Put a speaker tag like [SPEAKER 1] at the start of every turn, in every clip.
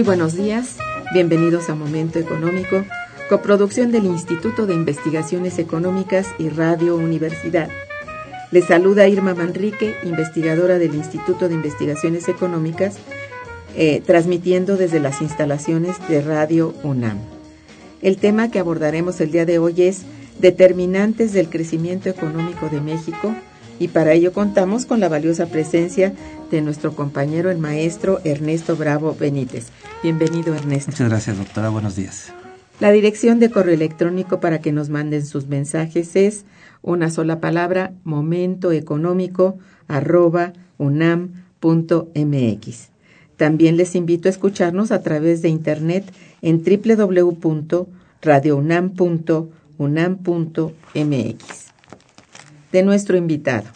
[SPEAKER 1] Muy buenos días, bienvenidos a Momento Económico, coproducción del Instituto de Investigaciones Económicas y Radio Universidad. Les saluda Irma Manrique, investigadora del Instituto de Investigaciones Económicas, eh, transmitiendo desde las instalaciones de Radio UNAM. El tema que abordaremos el día de hoy es determinantes del crecimiento económico de México y para ello contamos con la valiosa presencia de nuestro compañero el maestro Ernesto Bravo Benítez. Bienvenido Ernesto.
[SPEAKER 2] Muchas gracias doctora, buenos días.
[SPEAKER 1] La dirección de correo electrónico para que nos manden sus mensajes es una sola palabra momentoeconómico arroba unam.mx. También les invito a escucharnos a través de internet en www.radiounam.unam.mx. De nuestro invitado.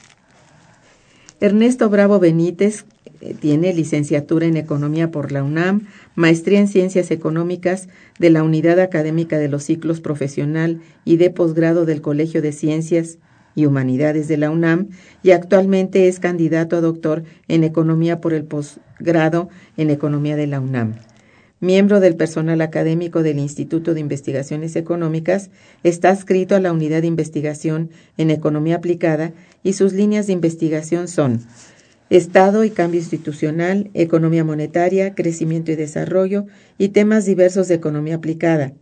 [SPEAKER 1] Ernesto Bravo Benítez eh, tiene licenciatura en Economía por la UNAM, maestría en Ciencias Económicas de la Unidad Académica de los Ciclos Profesional y de Posgrado del Colegio de Ciencias y Humanidades de la UNAM y actualmente es candidato a doctor en Economía por el posgrado en Economía de la UNAM. Miembro del personal académico del Instituto de Investigaciones Económicas, está adscrito a la Unidad de Investigación en Economía Aplicada y sus líneas de investigación son Estado y cambio institucional, economía monetaria, crecimiento y desarrollo y temas diversos de economía aplicada.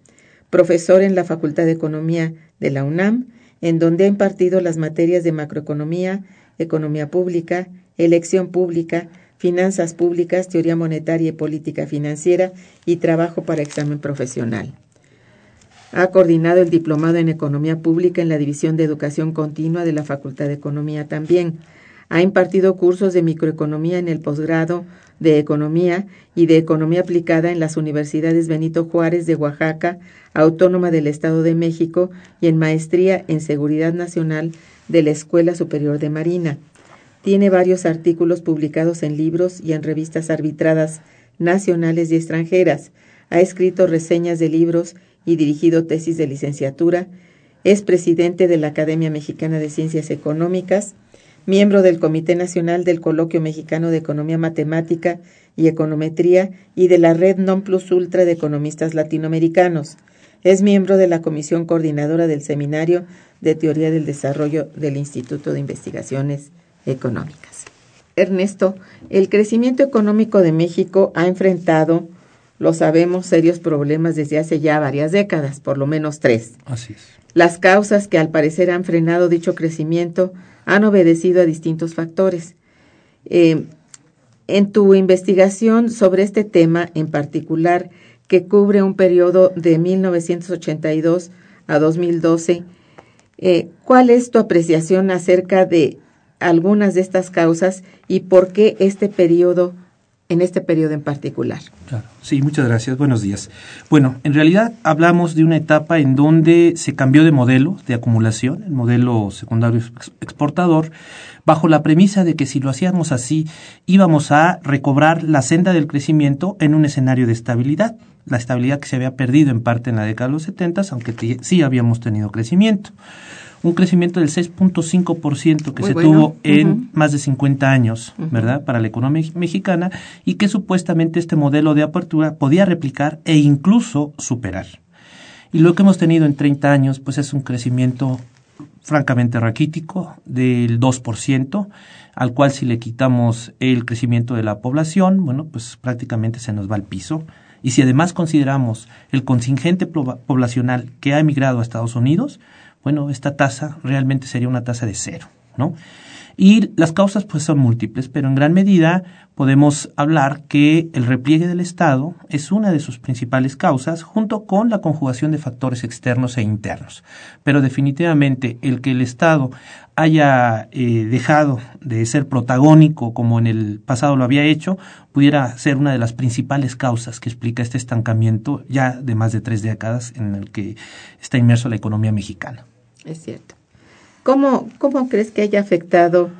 [SPEAKER 1] Profesor en la Facultad de Economía de la UNAM, en donde ha impartido las materias de macroeconomía, economía pública, elección pública, finanzas públicas, teoría monetaria y política financiera y trabajo para examen profesional. Ha coordinado el diplomado en Economía Pública en la División de Educación Continua de la Facultad de Economía también. Ha impartido cursos de microeconomía en el posgrado de Economía y de Economía Aplicada en las Universidades Benito Juárez de Oaxaca, Autónoma del Estado de México y en Maestría en Seguridad Nacional de la Escuela Superior de Marina. Tiene varios artículos publicados en libros y en revistas arbitradas nacionales y extranjeras. Ha escrito reseñas de libros y dirigido tesis de licenciatura. Es presidente de la Academia Mexicana de Ciencias Económicas, miembro del Comité Nacional del Coloquio Mexicano de Economía Matemática y Econometría y de la Red Non Plus Ultra de Economistas Latinoamericanos. Es miembro de la Comisión Coordinadora del Seminario de Teoría del Desarrollo del Instituto de Investigaciones económicas. Ernesto, el crecimiento económico de México ha enfrentado, lo sabemos, serios problemas desde hace ya varias décadas, por lo menos tres.
[SPEAKER 2] Así es.
[SPEAKER 1] Las causas que al parecer han frenado dicho crecimiento han obedecido a distintos factores. Eh, en tu investigación sobre este tema en particular, que cubre un periodo de 1982 a 2012, eh, ¿cuál es tu apreciación acerca de algunas de estas causas y por qué este periodo, en este periodo en particular.
[SPEAKER 2] Sí, muchas gracias. Buenos días. Bueno, en realidad hablamos de una etapa en donde se cambió de modelo de acumulación, el modelo secundario exportador, bajo la premisa de que si lo hacíamos así íbamos a recobrar la senda del crecimiento en un escenario de estabilidad, la estabilidad que se había perdido en parte en la década de los 70, aunque sí habíamos tenido crecimiento un crecimiento del 6.5% que se tuvo en más de 50 años, ¿verdad?, para la economía mexicana y que supuestamente este modelo de apertura podía replicar e incluso superar. Y lo que hemos tenido en 30 años, pues es un crecimiento francamente raquítico del 2%, al cual si le quitamos el crecimiento de la población, bueno, pues prácticamente se nos va al piso y si además consideramos el contingente poblacional que ha emigrado a Estados Unidos, bueno, esta tasa realmente sería una tasa de cero, ¿no? Y las causas pues son múltiples, pero en gran medida podemos hablar que el repliegue del Estado es una de sus principales causas junto con la conjugación de factores externos e internos. Pero definitivamente el que el Estado haya eh, dejado de ser protagónico como en el pasado lo había hecho, pudiera ser una de las principales causas que explica este estancamiento ya de más de tres décadas en el que está inmerso la economía mexicana.
[SPEAKER 1] Es cierto. ¿Cómo, ¿Cómo crees que haya afectado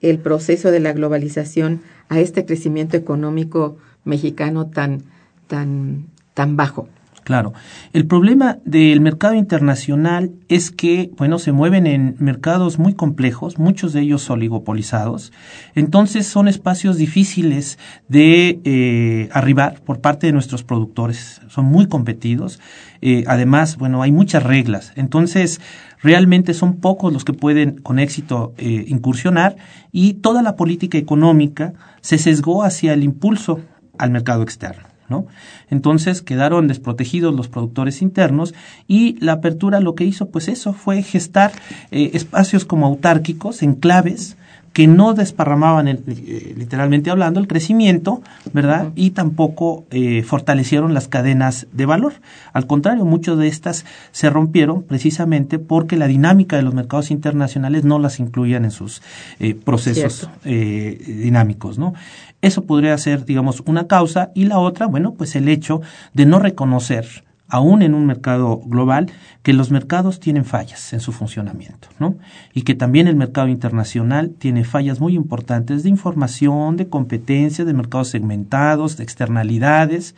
[SPEAKER 1] el proceso de la globalización a este crecimiento económico mexicano tan, tan, tan bajo?
[SPEAKER 2] Claro. El problema del mercado internacional es que, bueno, se mueven en mercados muy complejos, muchos de ellos oligopolizados. Entonces son espacios difíciles de eh, arribar por parte de nuestros productores. Son muy competidos. Eh, además, bueno, hay muchas reglas. Entonces, realmente son pocos los que pueden con éxito eh, incursionar y toda la política económica se sesgó hacia el impulso al mercado externo. ¿No? Entonces quedaron desprotegidos los productores internos y la apertura lo que hizo pues eso fue gestar eh, espacios como autárquicos, enclaves, que no desparramaban, eh, literalmente hablando, el crecimiento, ¿verdad? Y tampoco eh, fortalecieron las cadenas de valor. Al contrario, muchas de estas se rompieron precisamente porque la dinámica de los mercados internacionales no las incluían en sus eh, procesos dinámicos, ¿no? Eso podría ser, digamos, una causa y la otra, bueno, pues el hecho de no reconocer aún en un mercado global, que los mercados tienen fallas en su funcionamiento, ¿no? Y que también el mercado internacional tiene fallas muy importantes de información, de competencia, de mercados segmentados, de externalidades,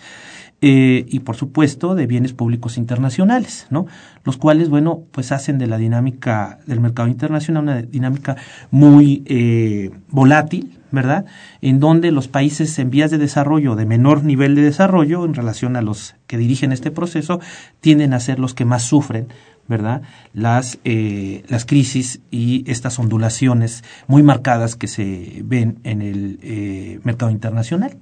[SPEAKER 2] eh, y por supuesto de bienes públicos internacionales, ¿no? Los cuales, bueno, pues hacen de la dinámica del mercado internacional una dinámica muy eh, volátil, ¿verdad? En donde los países en vías de desarrollo, de menor nivel de desarrollo en relación a los que dirigen este proceso, tienden a ser los que más sufren ¿verdad? Las, eh, las crisis y estas ondulaciones muy marcadas que se ven en el eh, mercado internacional.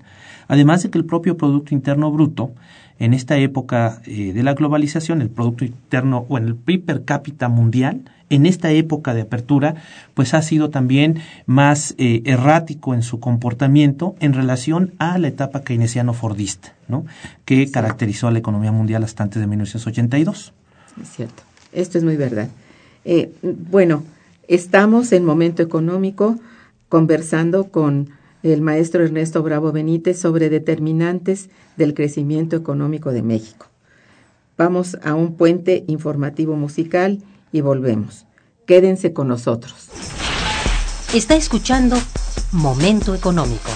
[SPEAKER 2] Además de que el propio Producto Interno Bruto, en esta época eh, de la globalización, el Producto Interno o el PIB per cápita mundial, en esta época de apertura, pues ha sido también más eh, errático en su comportamiento en relación a la etapa keynesiano-fordista, ¿no? que caracterizó a la economía mundial hasta antes de 1982.
[SPEAKER 1] Es cierto, esto es muy verdad. Eh, bueno, estamos en momento económico conversando con el maestro Ernesto Bravo Benítez sobre determinantes del crecimiento económico de México. Vamos a un puente informativo musical y volvemos. Quédense con nosotros.
[SPEAKER 3] Está escuchando Momento Económico.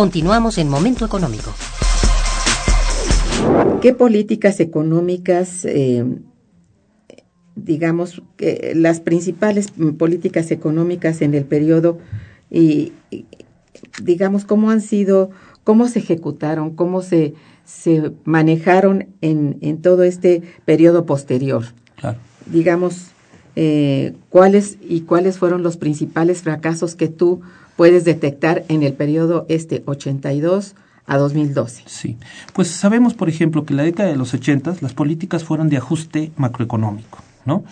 [SPEAKER 3] Continuamos en Momento Económico.
[SPEAKER 1] ¿Qué políticas económicas, eh, digamos, las principales políticas económicas en el periodo y, digamos, cómo han sido, cómo se ejecutaron, cómo se, se manejaron en, en todo este periodo posterior?
[SPEAKER 2] Claro.
[SPEAKER 1] Digamos, eh, cuáles y cuáles fueron los principales fracasos que tú puedes detectar en el periodo este 82 a 2012.
[SPEAKER 2] Sí, pues sabemos, por ejemplo, que en la década de los 80 las políticas fueron de ajuste macroeconómico. ¿no?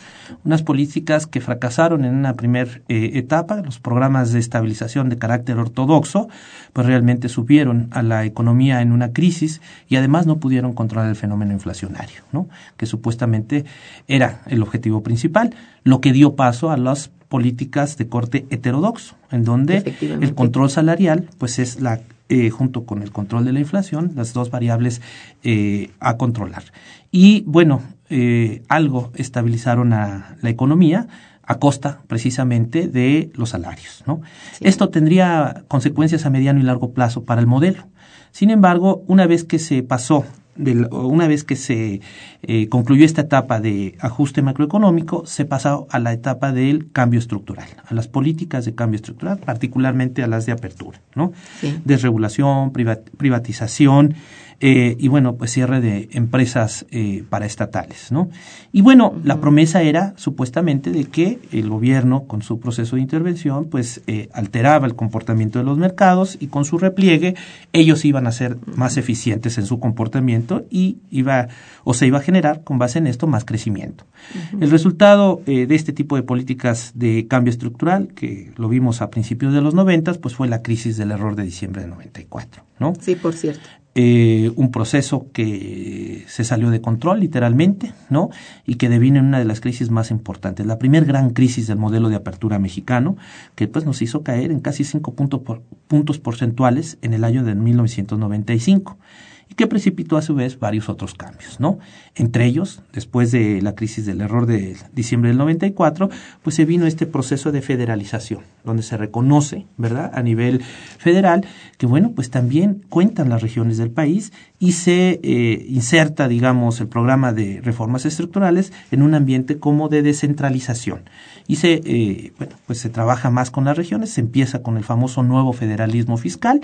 [SPEAKER 2] Unas políticas que fracasaron en una primera eh, etapa, los programas de estabilización de carácter ortodoxo, pues realmente subieron a la economía en una crisis y además no pudieron controlar el fenómeno inflacionario, ¿no? Que supuestamente era el objetivo principal, lo que dio paso a las políticas de corte heterodoxo, en donde el control salarial, pues es la eh, junto con el control de la inflación, las dos variables eh, a controlar. Y bueno, eh, algo estabilizaron a la economía a costa precisamente de los salarios. ¿no? Esto tendría consecuencias a mediano y largo plazo para el modelo. Sin embargo, una vez que se pasó una vez que se eh, concluyó esta etapa de ajuste macroeconómico, se pasó a la etapa del cambio estructural, a las políticas de cambio estructural, particularmente a las de apertura, ¿no? Desregulación, privatización eh, y bueno, pues cierre de empresas eh, paraestatales, ¿no? Y bueno, la promesa era supuestamente de que el gobierno con su proceso de intervención pues eh, alteraba el comportamiento de los mercados y con su repliegue ellos iban a ser más eficientes en su comportamiento y iba o se iba a generar con base en esto más crecimiento. El resultado de este tipo de políticas de cambio estructural que lo vimos a principios de los noventas pues fue la crisis del error de diciembre de 94, ¿no?
[SPEAKER 1] Sí, por cierto.
[SPEAKER 2] Eh, un proceso que se salió de control literalmente, ¿no? Y que devino en una de las crisis más importantes, la primer gran crisis del modelo de apertura mexicano, que pues nos hizo caer en casi cinco puntos porcentuales en el año de 1995 y que precipitó a su vez varios otros cambios, ¿no? Entre ellos, después de la crisis del error de diciembre del 94, pues se vino este proceso de federalización, donde se reconoce, ¿verdad?, a nivel federal, que bueno, pues también cuentan las regiones del país y se eh, inserta, digamos, el programa de reformas estructurales en un ambiente como de descentralización. Y se, eh, bueno, pues se trabaja más con las regiones, se empieza con el famoso nuevo federalismo fiscal,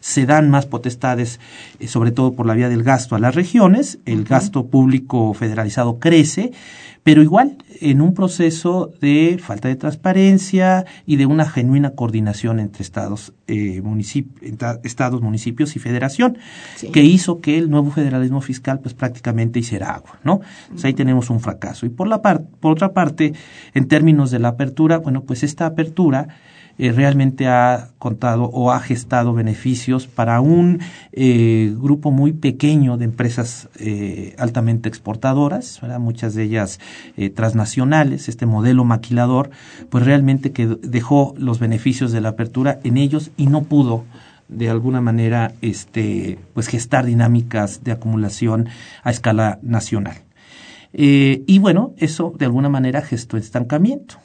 [SPEAKER 2] se dan más potestades, eh, sobre todo por la vía del gasto a las regiones, el gasto público federalizado crece, pero igual en un proceso de falta de transparencia y de una genuina coordinación entre estados, eh, estados municipios y federación, que hizo que el nuevo federalismo fiscal pues prácticamente hiciera agua, ¿no? ahí tenemos un fracaso. Y por, la por otra parte, en términos de la apertura, bueno, pues esta apertura eh, realmente ha contado o ha gestado beneficios para un eh, grupo muy pequeño de empresas eh, altamente exportadoras, muchas de ellas transnacionales, este modelo maquilador, pues realmente que dejó los beneficios de la apertura en ellos y no pudo de alguna manera este pues gestar dinámicas de acumulación a escala nacional. Y bueno, eso de alguna manera gestó estancamiento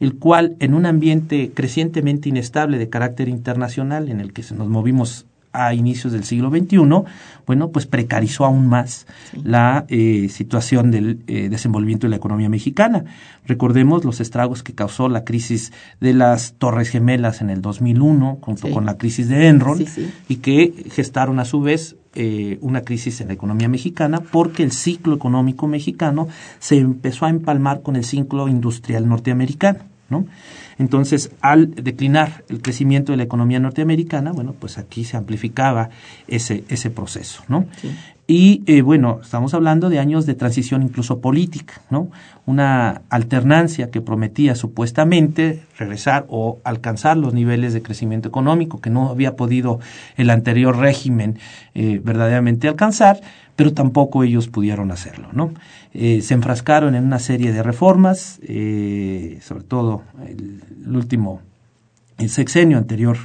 [SPEAKER 2] el cual en un ambiente crecientemente inestable de carácter internacional en el que nos movimos a inicios del siglo XXI, bueno, pues precarizó aún más la eh, situación del eh, desenvolvimiento de la economía mexicana. Recordemos los estragos que causó la crisis de las Torres Gemelas en el 2001, junto con la crisis de Enron, y que gestaron a su vez eh, una crisis en la economía mexicana porque el ciclo económico mexicano se empezó a empalmar con el ciclo industrial norteamericano, ¿no? Entonces, al declinar el crecimiento de la economía norteamericana, bueno, pues aquí se amplificaba ese, ese proceso, ¿no? Y eh, bueno, estamos hablando de años de transición incluso política, ¿no? Una alternancia que prometía supuestamente regresar o alcanzar los niveles de crecimiento económico que no había podido el anterior régimen eh, verdaderamente alcanzar, pero tampoco ellos pudieron hacerlo, ¿no? Eh, se enfrascaron en una serie de reformas, sobre todo el, último, el sexenio anterior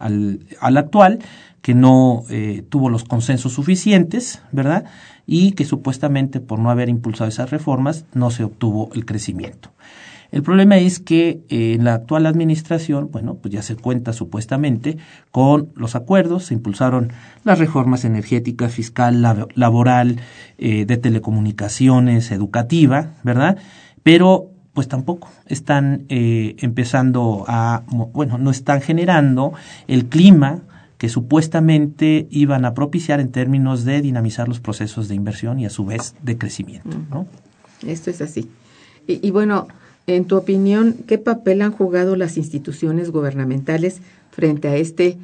[SPEAKER 2] al, al actual, que no eh, tuvo los consensos suficientes, ¿verdad? Y que supuestamente por no haber impulsado esas reformas no se obtuvo el crecimiento. El problema es que eh, en la actual administración, bueno, pues ya se cuenta supuestamente con los acuerdos, se impulsaron las reformas energéticas, fiscal, laboral, eh, de telecomunicaciones, educativa, ¿verdad? Pero pues tampoco están eh, empezando a, bueno, no están generando el clima que supuestamente iban a propiciar en términos de dinamizar los procesos de inversión y a su vez de crecimiento. ¿no?
[SPEAKER 1] Esto es así. Y, y bueno, en tu opinión, ¿qué papel han jugado las instituciones gubernamentales frente a este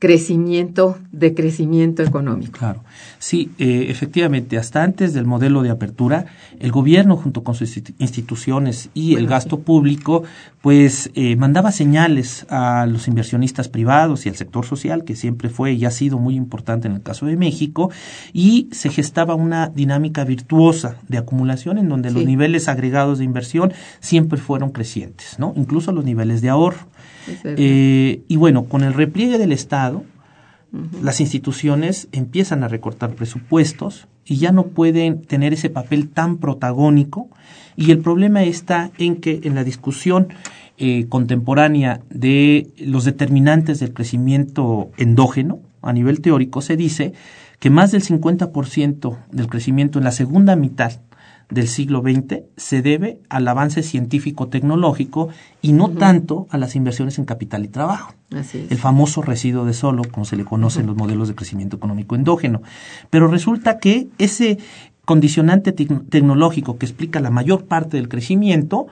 [SPEAKER 1] crecimiento de crecimiento económico.
[SPEAKER 2] Claro. Sí, eh, efectivamente, hasta antes del modelo de apertura, el gobierno junto con sus instituciones y el gasto público, pues eh, mandaba señales a los inversionistas privados y al sector social, que siempre fue y ha sido muy importante en el caso de México, y se gestaba una dinámica virtuosa de acumulación en donde los niveles agregados de inversión siempre fueron crecientes, ¿no? Incluso los niveles de ahorro. Eh, y bueno, con el repliegue del Estado, las instituciones empiezan a recortar presupuestos y ya no pueden tener ese papel tan protagónico. Y el problema está en que en la discusión eh, contemporánea de los determinantes del crecimiento endógeno, a nivel teórico, se dice que más del 50% del crecimiento en la segunda mitad del siglo XX se debe al avance científico-tecnológico y no tanto a las inversiones en capital y trabajo. El famoso residuo de solo, como se le conoce en los modelos de crecimiento económico endógeno. Pero resulta que ese condicionante tecnológico que explica la mayor parte del crecimiento,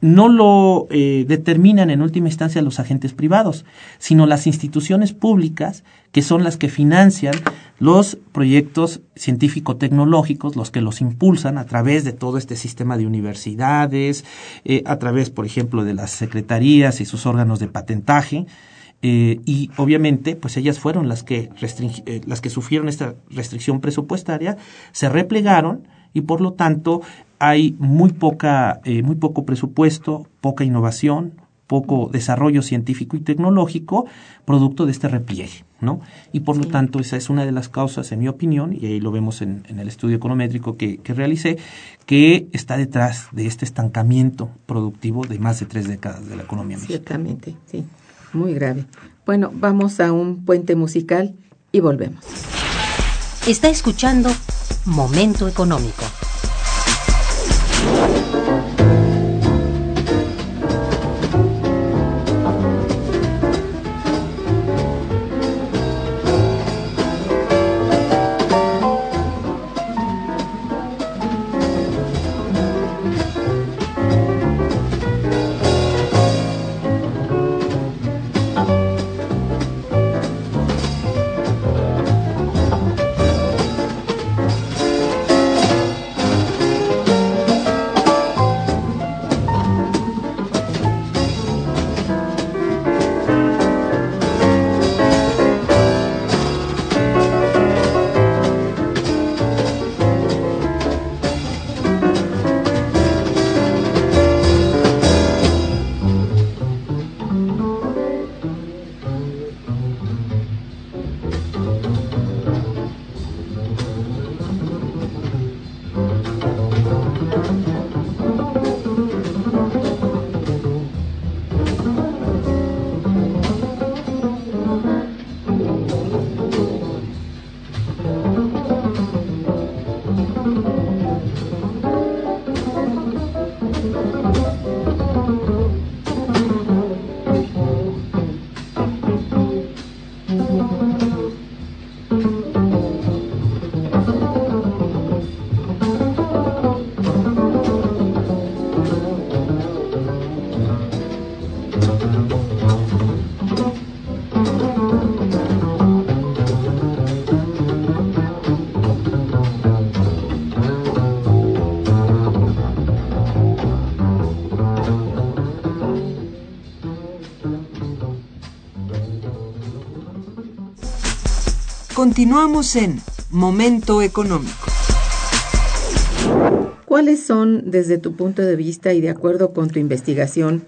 [SPEAKER 2] no lo eh, determinan en última instancia los agentes privados, sino las instituciones públicas que son las que financian los proyectos científico-tecnológicos, los que los impulsan a través de todo este sistema de universidades, eh, a través, por ejemplo, de las secretarías y sus órganos de patentaje. Eh, y obviamente, pues ellas fueron las que, las que sufrieron esta restricción presupuestaria, se replegaron y por lo tanto hay muy poca, eh, muy poco presupuesto, poca innovación, poco desarrollo científico y tecnológico producto de este repliegue, ¿no? Y por lo tanto esa es una de las causas, en mi opinión, y ahí lo vemos en, el estudio econométrico que, que, realicé, que está detrás de este estancamiento productivo de más de tres décadas de la economía mexicana.
[SPEAKER 1] Ciertamente, sí, muy grave. Bueno, vamos a un puente musical y volvemos.
[SPEAKER 3] Está escuchando Momento Económico.
[SPEAKER 4] Continuamos en Momento Económico.
[SPEAKER 1] ¿Cuáles son, desde tu punto de vista y de acuerdo con tu investigación,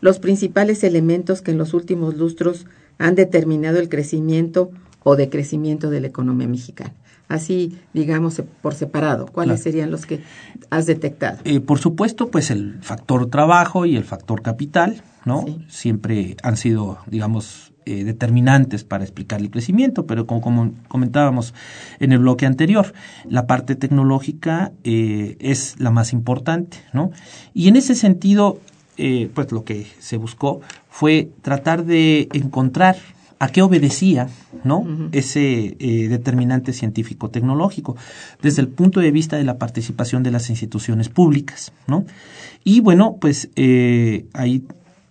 [SPEAKER 1] los principales elementos que en los últimos lustros han determinado el crecimiento o decrecimiento de la economía mexicana? Así, digamos, por separado, ¿cuáles serían los que has detectado?
[SPEAKER 2] Eh, por supuesto, pues el factor trabajo y el factor capital, ¿no? Siempre han sido, digamos, eh, determinantes para explicar el crecimiento, pero como, comentábamos en el bloque anterior, la parte tecnológica eh, es la más importante, ¿no? Y en ese sentido, eh, pues lo que se buscó fue tratar de encontrar a qué obedecía ¿no? ese determinante científico-tecnológico desde el punto de vista de la participación de las instituciones públicas. ¿no? Y bueno, pues ahí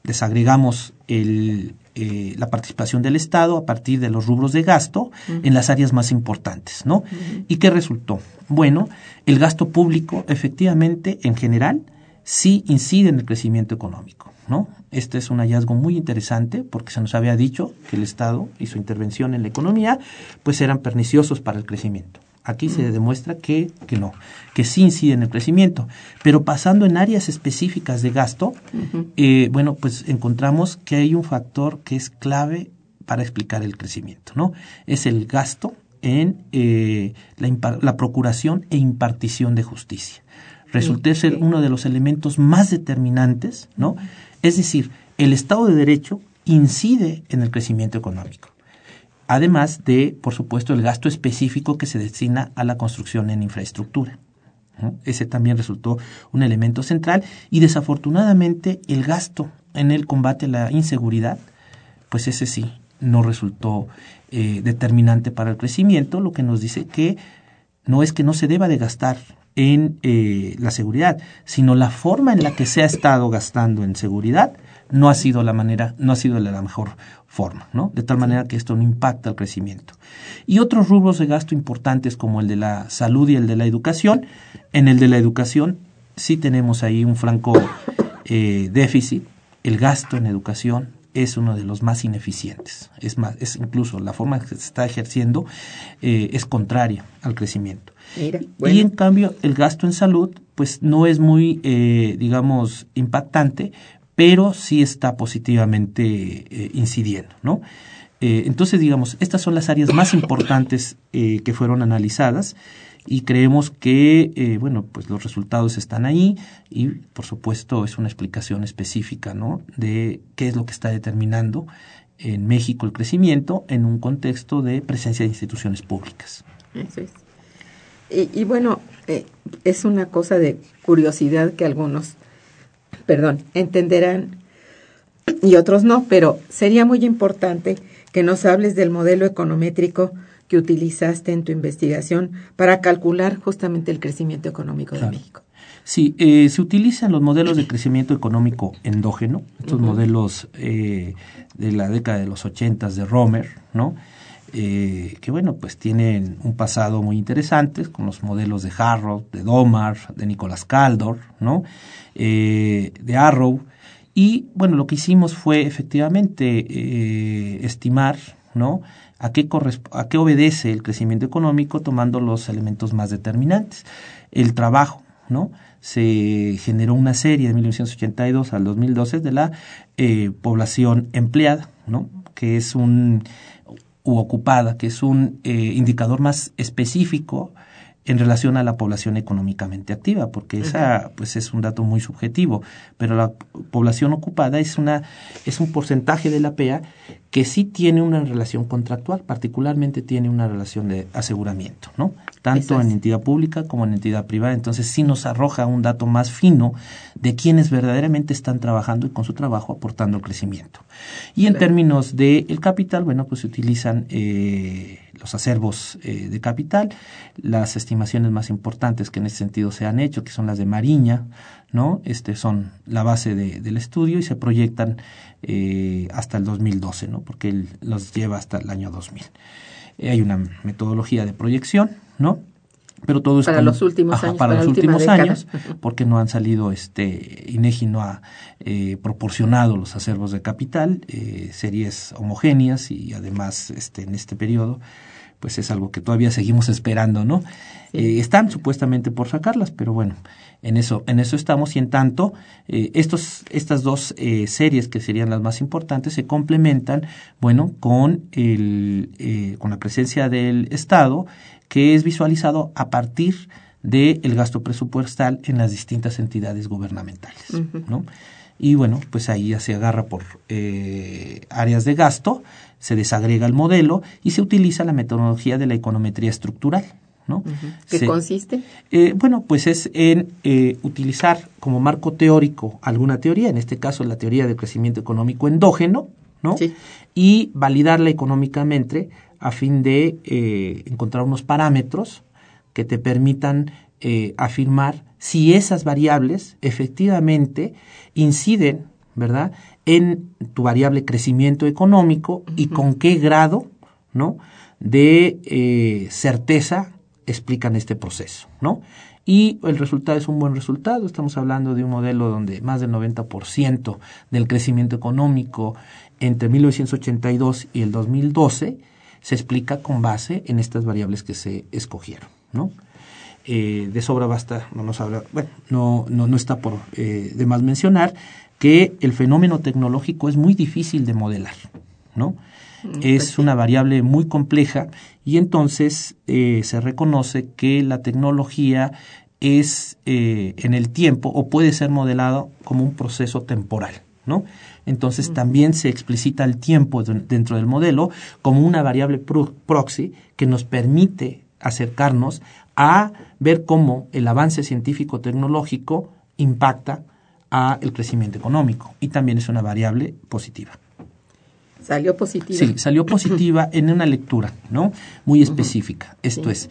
[SPEAKER 2] desagregamos el, eh, la participación del Estado a partir de los rubros de gasto en las áreas más importantes, ¿no? ¿Y qué resultó? Bueno, el gasto público efectivamente en general sí incide en el crecimiento económico, ¿no? Este es un hallazgo muy interesante porque se nos había dicho que el Estado y su intervención en la economía pues eran perniciosos para el crecimiento. Aquí se demuestra que, que no, que sí incide en el crecimiento. Pero pasando en áreas específicas de gasto, eh, bueno, pues encontramos que hay un factor que es clave para explicar el crecimiento, ¿no? Es el gasto en eh, la, la, procuración e impartición de justicia. Resulta ser uno de los elementos más determinantes, ¿no? Es decir, el Estado de Derecho incide en el crecimiento económico además de, por supuesto, el gasto específico que se destina a la construcción en infraestructura. Ese también resultó un elemento central y desafortunadamente el gasto en el combate a la inseguridad, pues ese sí no resultó eh, determinante para el crecimiento, lo que nos dice que no es que no se deba de gastar en eh, la seguridad, sino la forma en la que se ha estado gastando en seguridad no ha sido la manera, no ha sido la mejor forma, ¿no? De tal manera que esto no impacta el crecimiento. Y otros rubros de gasto importantes como el de la salud y el de la educación, en el de la educación sí tenemos ahí un franco eh, déficit. El gasto en educación es uno de los más ineficientes. Es más, es incluso la forma que se está ejerciendo eh, es contraria al crecimiento. Y en cambio, el gasto en salud, pues no es muy, eh, digamos, impactante, pero sí está positivamente eh, incidiendo, ¿no? Eh, entonces, digamos, estas son las áreas más importantes eh, que fueron analizadas y creemos que, bueno, pues los resultados están ahí y, por supuesto, es una explicación específica, ¿no? De qué es lo que está determinando en México el crecimiento en un contexto de presencia de instituciones públicas.
[SPEAKER 1] Eso es. Y, y bueno, es una cosa de curiosidad que algunos perdón, entenderán y otros no, pero sería muy importante que nos hables del modelo econométrico que utilizaste en tu investigación para calcular justamente el crecimiento económico de México.
[SPEAKER 2] Sí, eh, se utilizan los modelos de crecimiento económico endógeno, estos modelos eh, de la década de los ochentas de Romer, ¿no? Eh, que bueno, pues tienen un pasado muy interesante, con los modelos de Harrow, de Domar, de Nicolás Caldor, ¿no? Eh, de Arrow. Y bueno, lo que hicimos fue efectivamente eh, estimar, ¿no? A qué, a qué obedece el crecimiento económico tomando los elementos más determinantes. El trabajo, ¿no? Se generó una serie de 1982 al 2012 de la población empleada, ¿no? Que es un u ocupada, que es un indicador más específico en relación a la población económicamente activa, porque esa pues es un dato muy subjetivo, pero la población ocupada es una es un porcentaje de la PEA que sí tiene una relación contractual, particularmente tiene una relación de aseguramiento, ¿no? Tanto en entidad pública como en entidad privada. Entonces sí nos arroja un dato más fino de quienes verdaderamente están trabajando y con su trabajo aportando el crecimiento. Y en términos del el capital, bueno, pues se utilizan eh, los acervos eh, de capital, las estimaciones más importantes que en ese sentido se han hecho, que son las de Mariña, ¿no? Este son la base de, del estudio y se proyectan eh, hasta el 2012, ¿no? Porque él los lleva hasta el año 2000. Eh, hay una metodología de proyección, ¿no?
[SPEAKER 1] Pero todo para los últimos años,
[SPEAKER 2] para, los últimos años, porque no han salido, este, INEGI no ha eh, proporcionado los acervos de capital, eh, series homogéneas y además, este, en este periodo, pues es algo que todavía seguimos esperando, ¿no? Eh, están supuestamente por sacarlas, pero bueno, en eso, en eso estamos y en tanto eh, estos, estas dos eh, series que serían las más importantes se complementan, bueno, con el, eh, con la presencia del Estado que es visualizado a partir del el gasto presupuestal en las distintas entidades gubernamentales, ¿no? Y bueno, pues ahí ya se agarra por eh, áreas de gasto, se desagrega el modelo y se utiliza la metodología de la econometría estructural, ¿no?
[SPEAKER 1] ¿Qué consiste?
[SPEAKER 2] Eh, bueno, pues es en eh, utilizar como marco teórico alguna teoría, en este caso la teoría del crecimiento económico endógeno, ¿no? Y validarla económicamente a fin de eh, encontrar unos parámetros que te permitan afirmar si esas variables efectivamente inciden ¿verdad? En tu variable crecimiento económico y con qué grado, ¿no? De eh, certeza explican este proceso, ¿no? Y el resultado es un buen resultado. Estamos hablando de un modelo donde más del 90% del crecimiento económico entre 1982 y el 2012 se explica con base en estas variables que se escogieron, ¿no? Eh, de sobra basta, no nos habla, bueno, no, no, no está por eh, de más mencionar que el fenómeno tecnológico es muy difícil de modelar, ¿no? Mm, es pues una variable muy compleja y entonces eh, se reconoce que la tecnología es en el tiempo o puede ser modelado como un proceso temporal, ¿no? Entonces también se explicita el tiempo dentro del modelo como una variable proxy que nos permite acercarnos a ver cómo el avance científico-tecnológico impacta a el crecimiento económico y también es una variable positiva.
[SPEAKER 1] Salió positiva.
[SPEAKER 2] Sí, salió positiva en una lectura, ¿no? Muy específica. Esto es,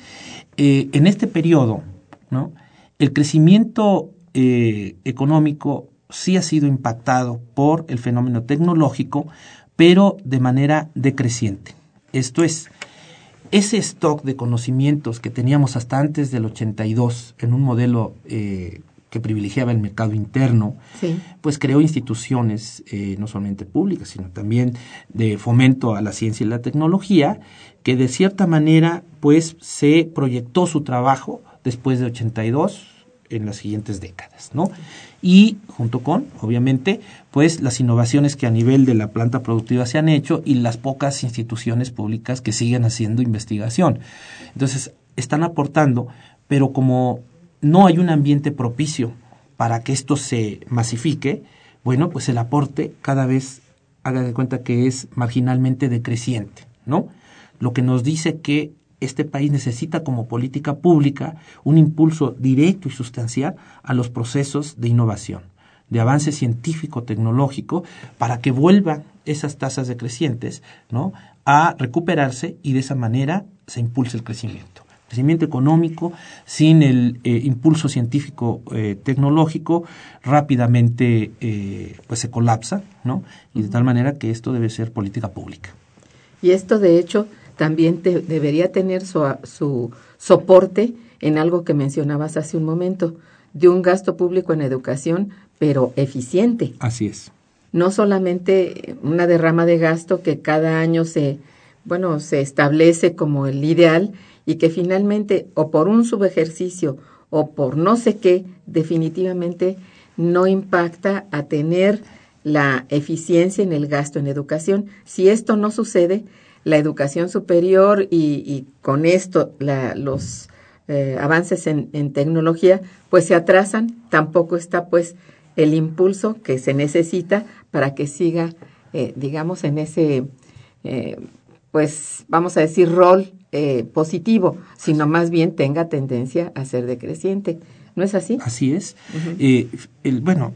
[SPEAKER 2] eh, en este periodo, ¿no? El crecimiento eh, económico sí ha sido impactado por el fenómeno tecnológico, pero de manera decreciente. Esto es, ese stock de conocimientos que teníamos hasta antes del 82 en un modelo eh, que privilegiaba el mercado interno, pues creó instituciones eh, no solamente públicas, sino también de fomento a la ciencia y la tecnología, que de cierta manera pues se proyectó su trabajo después de 82 en las siguientes décadas, ¿no? Y junto con, obviamente, pues las innovaciones que a nivel de la planta productiva se han hecho y las pocas instituciones públicas que siguen haciendo investigación. Entonces, están aportando, pero como no hay un ambiente propicio para que esto se masifique, bueno, pues el aporte cada vez haga de cuenta que es marginalmente decreciente, ¿no? Lo que nos dice que este país necesita como política pública un impulso directo y sustancial a los procesos de innovación, de avance científico-tecnológico, para que vuelvan esas tasas decrecientes ¿no? a recuperarse y de esa manera se impulse el crecimiento. crecimiento económico sin el eh, impulso científico eh, tecnológico rápidamente eh, pues se colapsa, ¿no? Y de tal manera que esto debe ser política pública.
[SPEAKER 1] Y esto de hecho también debería tener su, su soporte en algo que mencionabas hace un momento, de un gasto público en educación, pero eficiente.
[SPEAKER 2] Así es.
[SPEAKER 1] No solamente una derrama de gasto que cada año se, bueno, se establece como el ideal y que finalmente o por un subejercicio o por no sé qué, definitivamente no impacta a tener la eficiencia en el gasto en educación. Si esto no sucede, la educación superior y, con esto los eh, avances en, tecnología pues se atrasan, tampoco está pues el impulso que se necesita para que siga, eh, digamos, en ese, eh, pues vamos a decir, rol positivo, sino más bien tenga tendencia a ser decreciente. ¿No es así?
[SPEAKER 2] Así es. el, bueno,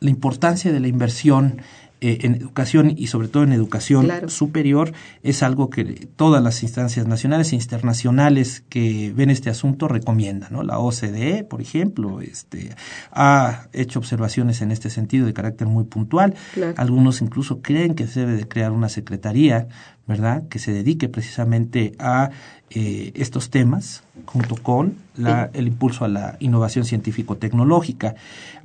[SPEAKER 2] la importancia de la inversión eh, en educación y sobre todo en educación superior es algo que todas las instancias nacionales e internacionales que ven este asunto recomiendan. ¿no? La OCDE, por ejemplo, este, ha hecho observaciones en este sentido de carácter muy puntual. Algunos incluso creen que se debe de crear una secretaría, ¿verdad?, que se dedique precisamente a eh, estos temas junto con la, el impulso a la innovación científico-tecnológica.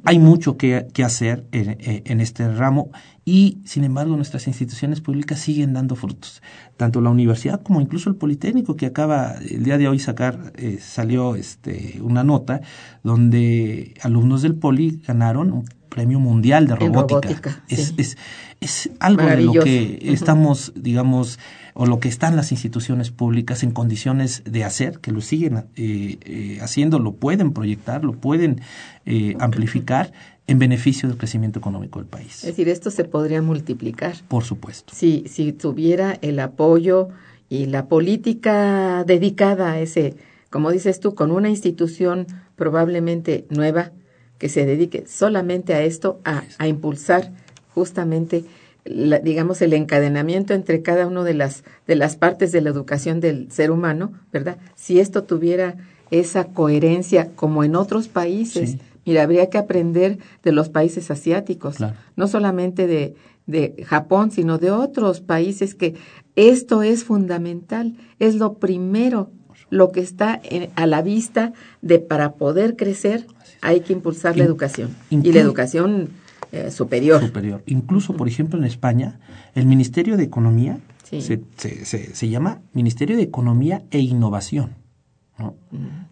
[SPEAKER 2] Hay mucho que, que hacer en, en, este ramo y, sin embargo, nuestras instituciones públicas siguen dando frutos. Tanto la universidad como incluso el Politécnico, que acaba el día de hoy sacar, eh, salió este, una nota donde alumnos del Poli ganaron un premio mundial de robótica. es, es, es, algo de lo que estamos, digamos, o lo que están las instituciones públicas en condiciones de hacer, que lo siguen eh, eh, haciendo, lo pueden proyectar, lo pueden eh, amplificar en beneficio del crecimiento económico del país.
[SPEAKER 1] Es decir, esto se podría multiplicar.
[SPEAKER 2] Por supuesto.
[SPEAKER 1] Si, si tuviera el apoyo y la política dedicada a ese, como dices tú, con una institución probablemente nueva que se dedique solamente a esto, a, a impulsar justamente digamos, el encadenamiento entre cada una de las, de las partes de la educación del ser humano, ¿verdad? Si esto tuviera esa coherencia como en otros países, Mira, habría que aprender de los países asiáticos, no solamente de, de Japón, sino de otros países que esto es fundamental, es lo primero, lo que está a la vista de para poder crecer hay que impulsar la educación. Y la educación eh, superior.
[SPEAKER 2] Superior. Incluso, por ejemplo, en España, el Ministerio de Economía se, se, llama Ministerio de Economía e Innovación.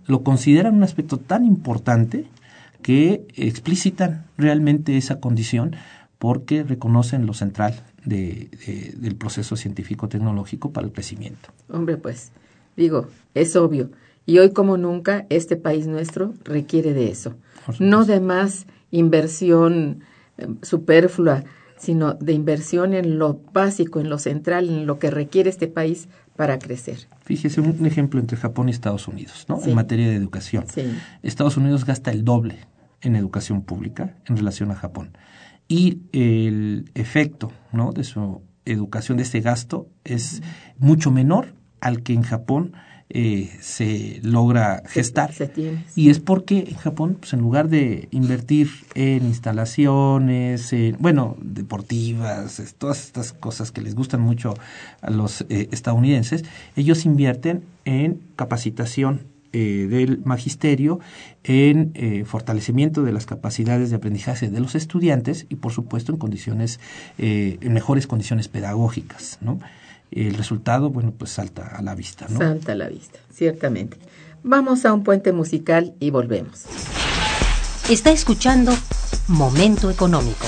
[SPEAKER 2] Lo consideran un aspecto tan importante que explicitan realmente esa condición porque reconocen lo central de, del proceso científico-tecnológico para el crecimiento.
[SPEAKER 1] Hombre, pues, digo, es obvio. Y hoy como nunca, este país nuestro requiere de eso. No de más inversión superflua, sino de inversión en lo básico, en lo central, en lo que requiere este país para crecer.
[SPEAKER 2] Fíjese un ejemplo entre Japón y Estados Unidos, ¿no? En materia de educación. Estados Unidos gasta el doble en educación pública en relación a Japón. Y el efecto, ¿no? De su educación, de este gasto, es mucho menor al que en Japón eh, se logra gestar. Y es porque en Japón, pues en lugar de invertir en instalaciones, bueno, deportivas, todas estas cosas que les gustan mucho a los eh, estadounidenses, ellos invierten en capacitación eh, del magisterio, en fortalecimiento de las capacidades de aprendizaje de los estudiantes y, por supuesto, en condiciones, en mejores condiciones pedagógicas, ¿no? El resultado, bueno, pues salta a la vista, ¿no?
[SPEAKER 1] Salta a la vista, ciertamente. Vamos a un puente musical y volvemos.
[SPEAKER 3] Está escuchando Momento Económico.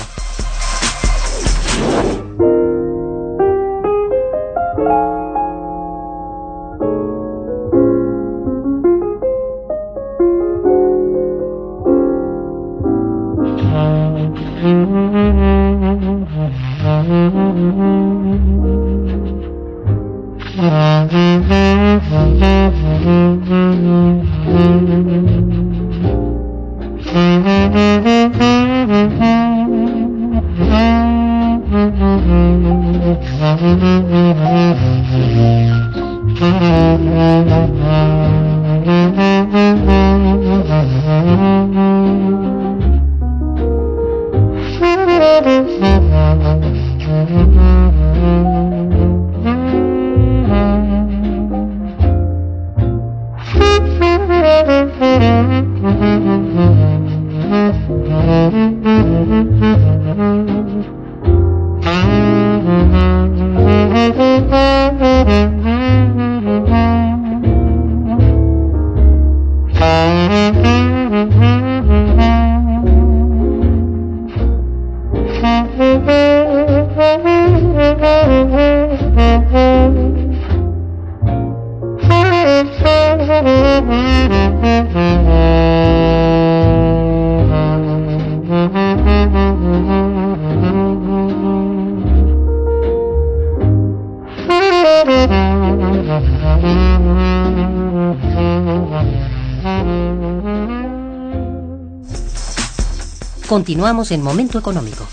[SPEAKER 3] Continuamos en Momento Económico.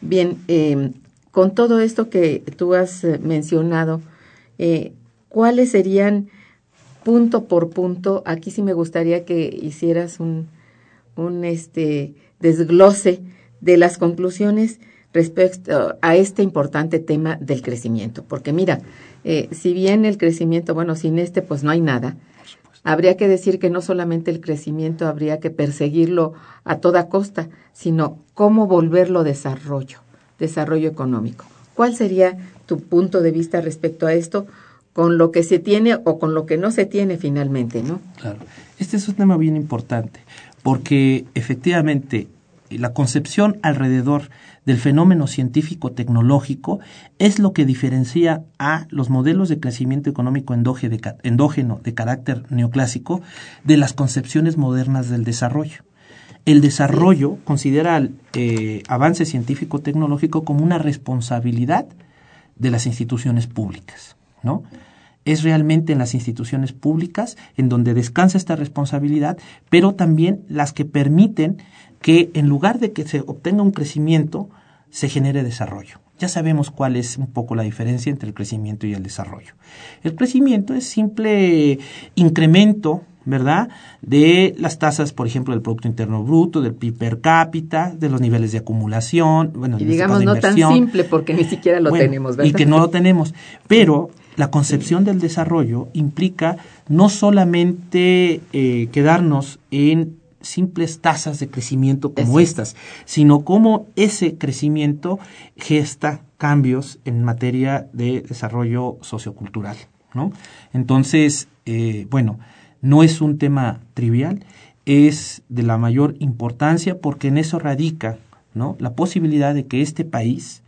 [SPEAKER 1] Bien, eh, con todo esto que tú has eh, mencionado, eh, ¿cuáles serían punto por punto? Aquí sí me gustaría que hicieras un, un este, desglose de las conclusiones respecto a este importante tema del crecimiento. Porque mira, si bien el crecimiento, bueno, sin este pues no hay nada, habría que decir que no solamente el crecimiento habría que perseguirlo a toda costa, sino cómo volverlo desarrollo, desarrollo económico. ¿Cuál sería tu punto de vista respecto a esto con lo que se tiene o con lo que no se tiene finalmente, no?
[SPEAKER 2] Claro. Este es un tema bien importante, porque efectivamente la concepción alrededor del fenómeno científico-tecnológico es lo que diferencia a los modelos de crecimiento económico endógeno de carácter neoclásico de las concepciones modernas del desarrollo. El desarrollo considera el eh, avance científico-tecnológico como una responsabilidad de las instituciones públicas, ¿no? Es realmente en las instituciones públicas en donde descansa esta responsabilidad, pero también las que permiten que en lugar de que se obtenga un crecimiento, se genere desarrollo. Ya sabemos cuál es un poco la diferencia entre el crecimiento y el desarrollo. El crecimiento es simple incremento ¿verdad? De las tasas, por ejemplo, del Producto Interno Bruto, del PIB per cápita, de los niveles de acumulación, bueno,
[SPEAKER 1] y digamos no tan simple porque ni siquiera lo tenemos, ¿verdad?
[SPEAKER 2] Y que no lo tenemos. Pero la concepción del desarrollo implica no solamente eh, quedarnos en simples tasas de crecimiento como estas, sino cómo ese crecimiento gesta cambios en materia de desarrollo sociocultural, ¿no? Entonces, eh, bueno, no es un tema trivial, es de la mayor importancia porque en eso radica ¿no? la posibilidad de que este país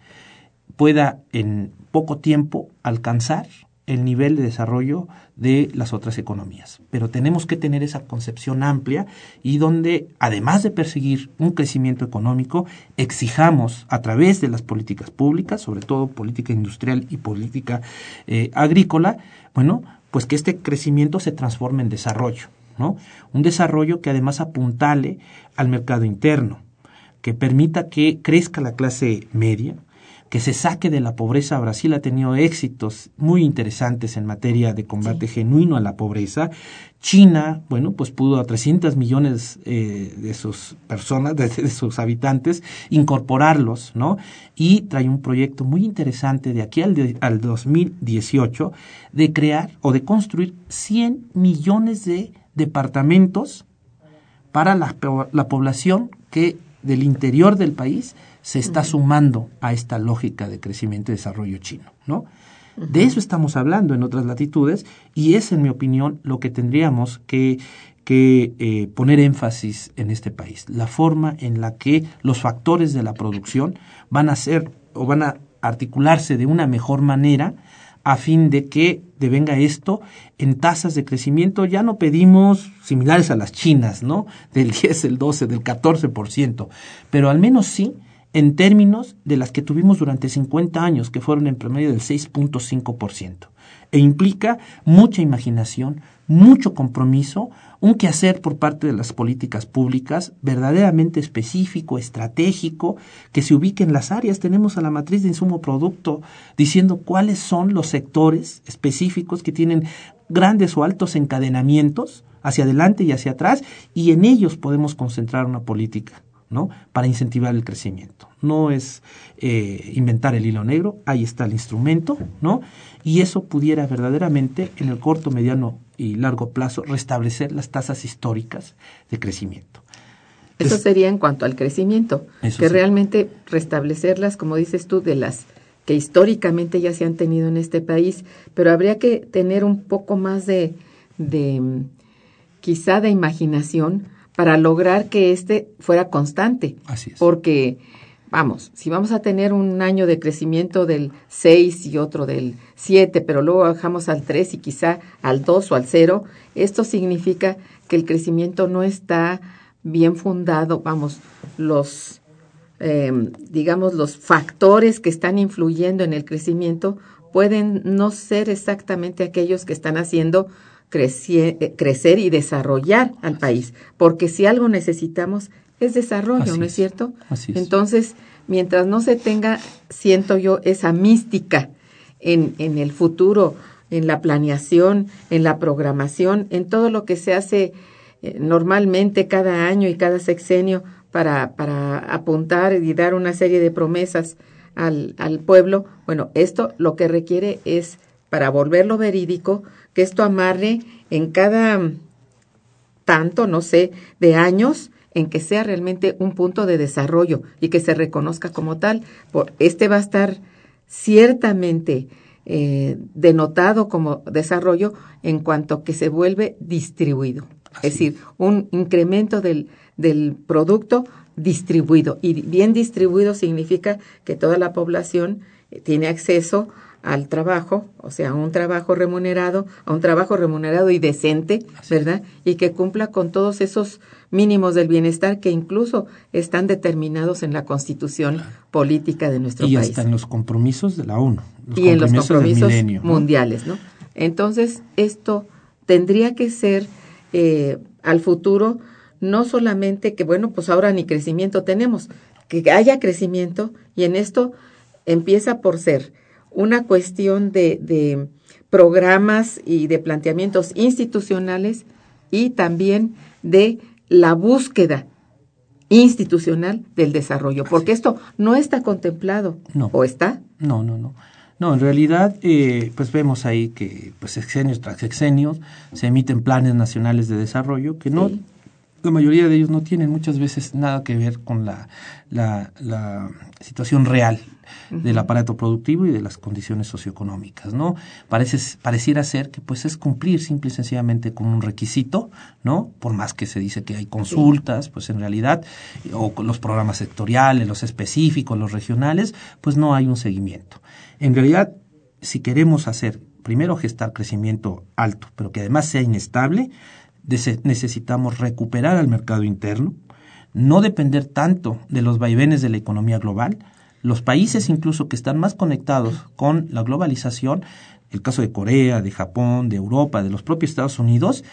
[SPEAKER 2] pueda en poco tiempo alcanzar el nivel de desarrollo de las otras economías. Pero tenemos que tener esa concepción amplia y donde, además de perseguir un crecimiento económico, exijamos a través de las políticas públicas, sobre todo política industrial y política eh, agrícola, bueno, pues que este crecimiento se transforme en desarrollo, ¿no? Un desarrollo que además apuntale al mercado interno, que permita que crezca la clase media, que se saque de la pobreza. Brasil ha tenido éxitos muy interesantes en materia de combate genuino a la pobreza China, bueno, pues pudo a 300 millones eh, de sus personas, de, sus habitantes, incorporarlos, ¿no? Y trae un proyecto muy interesante de aquí al, al 2018 de crear o de construir 100 millones de departamentos para la, la población que del interior del país se está sumando a esta lógica de crecimiento y desarrollo chino, ¿no? De eso estamos hablando en otras latitudes y es, en mi opinión, lo que tendríamos que, que eh, poner énfasis en este país, la forma en la que los factores de la producción van a ser o van a articularse de una mejor manera a fin de que devenga esto en tasas de crecimiento. Ya no pedimos similares a las chinas, ¿no? Del 10, el 12, del 14%, pero al menos sí en términos de las que tuvimos durante 50 años, que fueron en promedio del 6.5%. E implica mucha imaginación, mucho compromiso, un quehacer por parte de las políticas públicas verdaderamente específico, estratégico, que se ubique en las áreas. Tenemos a la matriz de insumo producto diciendo cuáles son los sectores específicos que tienen grandes o altos encadenamientos hacia adelante y hacia atrás, y en ellos podemos concentrar una política. ¿No? Para incentivar el crecimiento. No es eh, inventar el hilo negro, ahí está el instrumento, ¿no? Y eso pudiera verdaderamente en el corto, mediano y largo plazo restablecer las tasas históricas de crecimiento.
[SPEAKER 1] Eso sería en cuanto al crecimiento, que realmente restablecerlas, como dices tú, de las que históricamente ya se han tenido en este país, pero habría que tener un poco más de, de quizá de imaginación para lograr que este fuera constante.
[SPEAKER 2] Así es.
[SPEAKER 1] Porque, vamos, si vamos a tener un año de crecimiento del 6 y otro del 7, pero luego bajamos al 3 y quizá al 2 o al 0, esto significa que el crecimiento no está bien fundado, vamos, los, eh, digamos, los factores que están influyendo en el crecimiento pueden no ser exactamente aquellos que están haciendo eh, crecer y desarrollar al país, porque si algo necesitamos es desarrollo, ¿no es, cierto? Entonces, mientras no se tenga, siento yo, esa mística en, en el futuro, en la planeación, en la programación, en todo lo que se hace eh, normalmente cada año y cada sexenio para, para apuntar y dar una serie de promesas al, al pueblo, bueno, esto lo que requiere es, para volverlo verídico, que esto amarre en cada tanto, no sé, de años en que sea realmente un punto de desarrollo y que se reconozca como tal. Este va a estar ciertamente eh, denotado como desarrollo en cuanto que se vuelve distribuido. Es decir, un incremento del, del producto distribuido. Y bien distribuido significa que toda la población tiene acceso al trabajo, o sea, a un trabajo remunerado, a un trabajo remunerado y decente, ¿verdad? Y que cumpla con todos esos mínimos del bienestar que incluso están determinados en la constitución política de nuestro país.
[SPEAKER 2] Y hasta en los compromisos de la ONU.
[SPEAKER 1] y en los compromisos mundiales, ¿no? Entonces, esto tendría que ser eh, al futuro no solamente que, bueno, pues ahora ni crecimiento tenemos, que haya crecimiento y en esto empieza por ser una cuestión de, de programas y de planteamientos institucionales y también de la búsqueda institucional del desarrollo, porque esto no está contemplado.
[SPEAKER 2] No.
[SPEAKER 1] ¿O está?
[SPEAKER 2] No, no, no. No, en realidad, eh, pues vemos ahí que pues sexenios tras sexenios se emiten planes nacionales de desarrollo que no,
[SPEAKER 1] Sí.
[SPEAKER 2] La mayoría de ellos no tienen muchas veces nada que ver con la, la, la situación real del aparato productivo y de las condiciones socioeconómicas, ¿no? Parece, pareciera ser que pues es cumplir simple y sencillamente con un requisito, ¿no? Por más que se dice que hay consultas, pues en realidad, o los programas sectoriales, los específicos, los regionales, pues no hay un seguimiento. En realidad, si queremos hacer, primero gestar crecimiento alto, pero que además sea inestable, necesitamos recuperar al mercado interno, no depender tanto de los vaivenes de la economía global. Los países incluso que están más conectados con la globalización, el caso de Corea, de Japón, de Europa, de los propios Estados Unidos,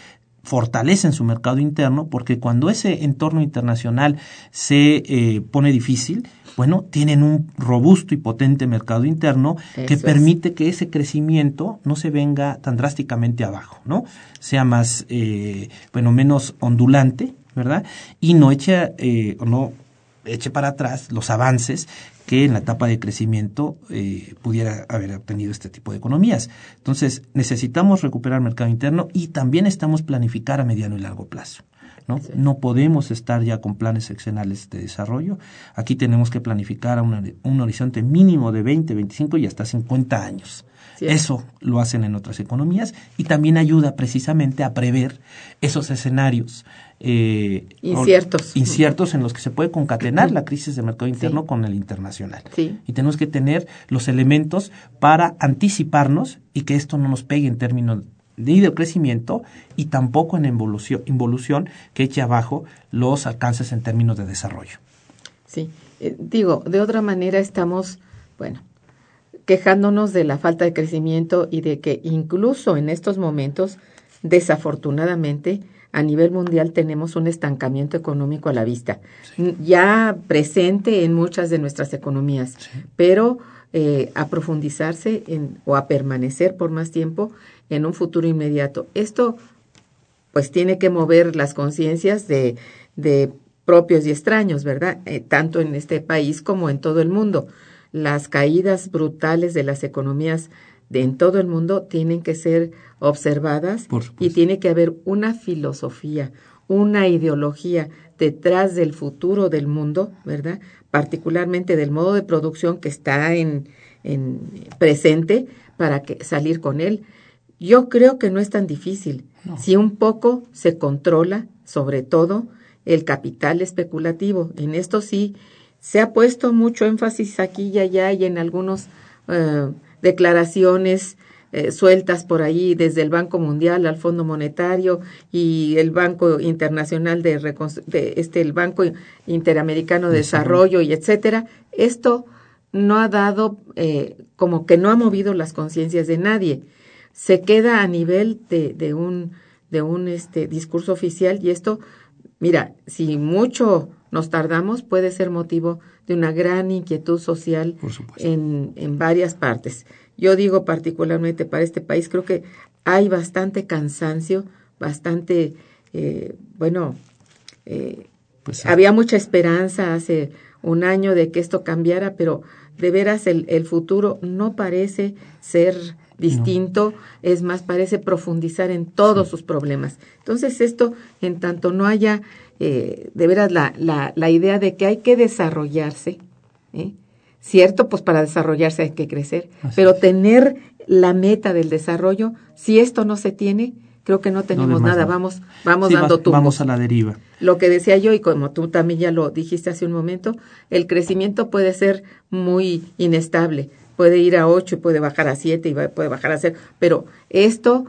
[SPEAKER 2] fortalecen su mercado interno porque cuando ese entorno internacional se eh, pone difícil, bueno, tienen un robusto y potente mercado interno que
[SPEAKER 1] es.
[SPEAKER 2] permite que ese crecimiento no se venga tan drásticamente abajo, ¿no? Sea más, eh, bueno, menos ondulante, ¿verdad? Y no eche, eh, o no eche para atrás los avances que en la etapa de crecimiento eh, pudiera haber obtenido este tipo de economías. Entonces, necesitamos recuperar el mercado interno y también estamos planificar a mediano y largo plazo. ¿No? no podemos estar ya con planes seccionales de desarrollo. Aquí tenemos que planificar a un, un horizonte mínimo de 20, 25 y hasta 50 años. Eso lo hacen en otras economías y también ayuda precisamente a prever esos escenarios eh,
[SPEAKER 1] Inciertos.
[SPEAKER 2] inciertos en los que se puede concatenar la crisis del mercado interno
[SPEAKER 1] Sí.
[SPEAKER 2] con el internacional.
[SPEAKER 1] Sí.
[SPEAKER 2] Y tenemos que tener los elementos para anticiparnos y que esto no nos pegue en términos ni de crecimiento y tampoco en involución, involución que eche abajo los alcances en términos de desarrollo.
[SPEAKER 1] Sí, Eh, digo, de otra manera estamos, bueno, quejándonos de la falta de crecimiento y de que incluso en estos momentos, desafortunadamente, a nivel mundial tenemos un estancamiento económico a la vista, ya presente en muchas de nuestras economías, pero eh, a profundizarse en, o a permanecer por más tiempo en un futuro inmediato. Esto pues tiene que mover las conciencias de, de propios y extraños, ¿verdad? Eh, tanto en este país como en todo el mundo. Las caídas brutales de las economías de en todo el mundo tienen que ser observadas y tiene que haber una filosofía, una ideología detrás del futuro del mundo, ¿verdad? Particularmente del modo de producción que está en, en presente para que salir con él. Yo creo que no es tan difícil. Si un poco se controla, sobre todo, el capital especulativo. En esto sí se ha puesto mucho énfasis aquí y allá y en algunas declaraciones eh, sueltas por ahí desde el Banco Mundial al Fondo Monetario y el Banco Internacional de, Reconstru- de este el Banco Interamericano de Desarrollo y etcétera. Esto no ha dado eh, como que no ha movido las conciencias de nadie. Se queda a nivel de, de un de un este discurso oficial y esto mira, si mucho nos tardamos puede ser motivo de una gran inquietud social en, en varias partes. Yo digo particularmente para este país, creo que hay bastante cansancio, bastante, eh, bueno, eh,
[SPEAKER 2] Pues,
[SPEAKER 1] había mucha esperanza hace un año de que esto cambiara, pero de veras el, el futuro no parece ser distinto, es más, parece profundizar en todos sus problemas. Entonces, esto, en tanto no haya eh, de veras la, la, la idea de que hay que desarrollarse, ¿eh? cierto, pues para desarrollarse hay que crecer,
[SPEAKER 2] Así
[SPEAKER 1] pero
[SPEAKER 2] es.
[SPEAKER 1] tener la meta del desarrollo, si esto no se tiene, creo que no tenemos nada, vamos, vamos
[SPEAKER 2] Sí,
[SPEAKER 1] dando tumbos.
[SPEAKER 2] Vamos a la deriva.
[SPEAKER 1] Lo que decía yo, y como tú también ya lo dijiste hace un momento, el crecimiento puede ser muy inestable. Puede ir a 8 y puede bajar a 7 y puede bajar a 0. Pero esto